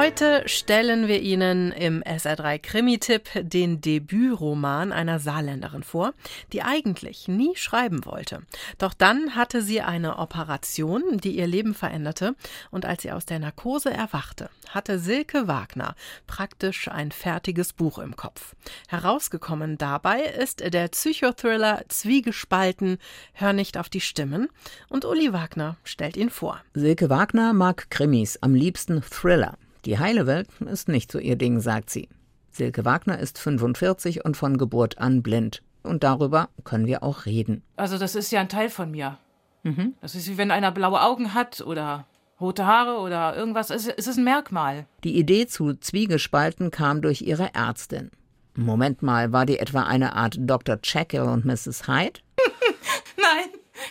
Heute stellen wir Ihnen im SR3 Krimi-Tipp den Debütroman einer Saarländerin vor, die eigentlich nie schreiben wollte. Doch dann hatte sie eine Operation, die ihr Leben veränderte, und als sie aus der Narkose erwachte, hatte Silke Wagner praktisch ein fertiges Buch im Kopf. Herausgekommen dabei ist der Psychothriller Zwiegespalten, Hör nicht auf die Stimmen, und Uli Wagner stellt ihn vor. Silke Wagner mag Krimis, am liebsten Thriller. Die heile Welt ist nicht so ihr Ding, sagt sie. Silke Wagner ist 45 und von Geburt an blind. Und darüber können wir auch reden. Also das ist ja ein Teil von mir. Mhm. Das ist wie wenn einer blaue Augen hat oder rote Haare oder irgendwas. Es ist ein Merkmal. Die Idee zu Zwiegespalten kam durch ihre Ärztin. Moment mal, war die etwa eine Art Dr. Jekyll und Mrs. Hyde? nein,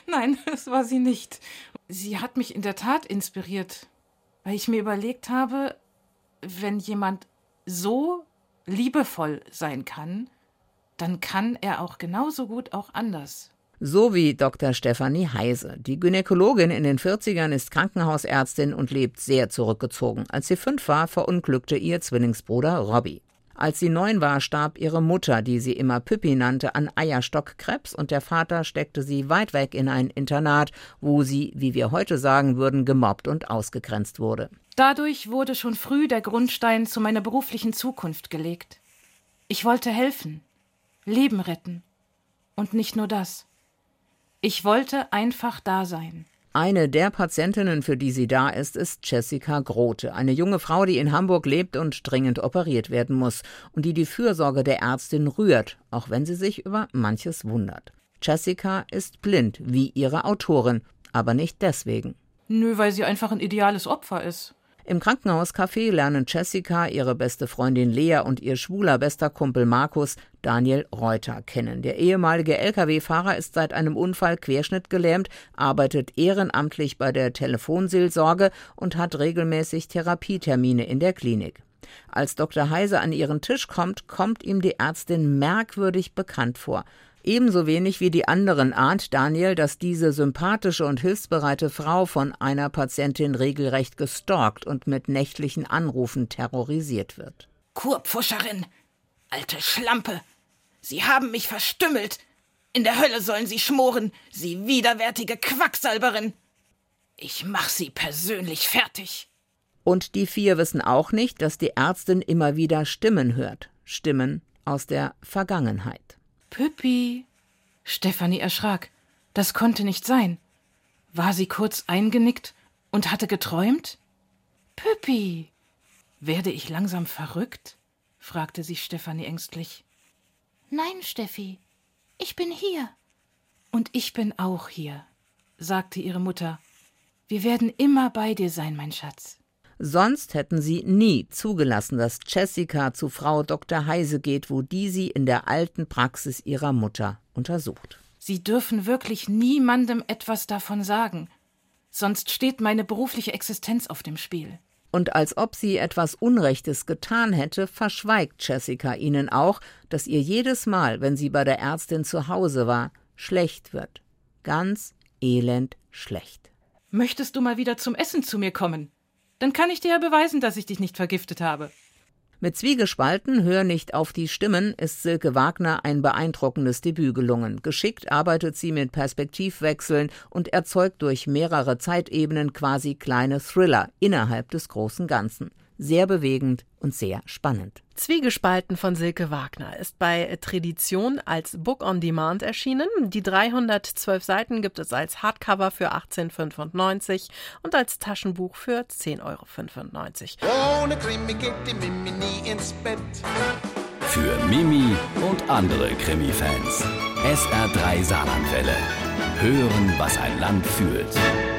nein, das war sie nicht. Sie hat mich in der Tat inspiriert weil ich mir überlegt habe, wenn jemand so liebevoll sein kann, dann kann er auch genauso gut auch anders. So wie Dr. Stefanie Heise. Die Gynäkologin in den 40ern ist Krankenhausärztin und lebt sehr zurückgezogen. Als sie fünf war, verunglückte ihr Zwillingsbruder Robbie. Als sie neun war, starb ihre Mutter, die sie immer Püppi nannte, an Eierstockkrebs und der Vater steckte sie weit weg in ein Internat, wo sie, wie wir heute sagen würden, gemobbt und ausgegrenzt wurde. Dadurch wurde schon früh der Grundstein zu meiner beruflichen Zukunft gelegt. Ich wollte helfen, Leben retten. Und nicht nur das. Ich wollte einfach da sein. Eine der Patientinnen, für die sie da ist, ist Jessica Grote, eine junge Frau, die in Hamburg lebt und dringend operiert werden muss und die die Fürsorge der Ärztin rührt, auch wenn sie sich über manches wundert. Jessica ist blind, wie ihre Autorin, aber nicht deswegen. Nö, weil sie einfach ein ideales Opfer ist. Im Krankenhauscafé lernen Jessica, ihre beste Freundin Lea und ihr schwuler bester Kumpel Markus Daniel Reuter kennen. Der ehemalige Lkw-Fahrer ist seit einem Unfall querschnittgelähmt, arbeitet ehrenamtlich bei der Telefonseelsorge und hat regelmäßig Therapietermine in der Klinik. Als Dr. Heise an ihren Tisch kommt, kommt ihm die Ärztin merkwürdig bekannt vor. Ebenso wenig wie die anderen ahnt Daniel, dass diese sympathische und hilfsbereite Frau von einer Patientin regelrecht gestalkt und mit nächtlichen Anrufen terrorisiert wird. Kurpfuscherin! Alte Schlampe! Sie haben mich verstümmelt! In der Hölle sollen Sie schmoren, Sie widerwärtige Quacksalberin! Ich mach Sie persönlich fertig! Und die vier wissen auch nicht, dass die Ärztin immer wieder Stimmen hört. Stimmen aus der Vergangenheit. Püppi. Stefanie erschrak. Das konnte nicht sein. War sie kurz eingenickt und hatte geträumt? Püppi. Werde ich langsam verrückt? fragte sich Stefanie ängstlich. Nein, Steffi, ich bin hier. Und ich bin auch hier, sagte ihre Mutter. Wir werden immer bei dir sein, mein Schatz. Sonst hätten sie nie zugelassen, dass Jessica zu Frau Dr. Heise geht, wo die sie in der alten Praxis ihrer Mutter untersucht. Sie dürfen wirklich niemandem etwas davon sagen, sonst steht meine berufliche Existenz auf dem Spiel. Und als ob sie etwas Unrechtes getan hätte, verschweigt Jessica ihnen auch, dass ihr jedes Mal, wenn sie bei der Ärztin zu Hause war, schlecht wird. Ganz elend schlecht. Möchtest du mal wieder zum Essen zu mir kommen? Dann kann ich dir ja beweisen, dass ich dich nicht vergiftet habe. Mit Zwiegespalten Hör nicht auf die Stimmen ist Silke Wagner ein beeindruckendes Debüt gelungen. Geschickt arbeitet sie mit Perspektivwechseln und erzeugt durch mehrere Zeitebenen quasi kleine Thriller innerhalb des großen Ganzen sehr bewegend und sehr spannend. Zwiegespalten von Silke Wagner ist bei Tradition als Book on Demand erschienen. Die 312 Seiten gibt es als Hardcover für 18,95 und als Taschenbuch für 10,95 Euro. Ohne Krimi geht die Mimi nie ins Bett. Für Mimi und andere Krimi-Fans. SR3 Saarlandwelle. Hören, was ein Land fühlt.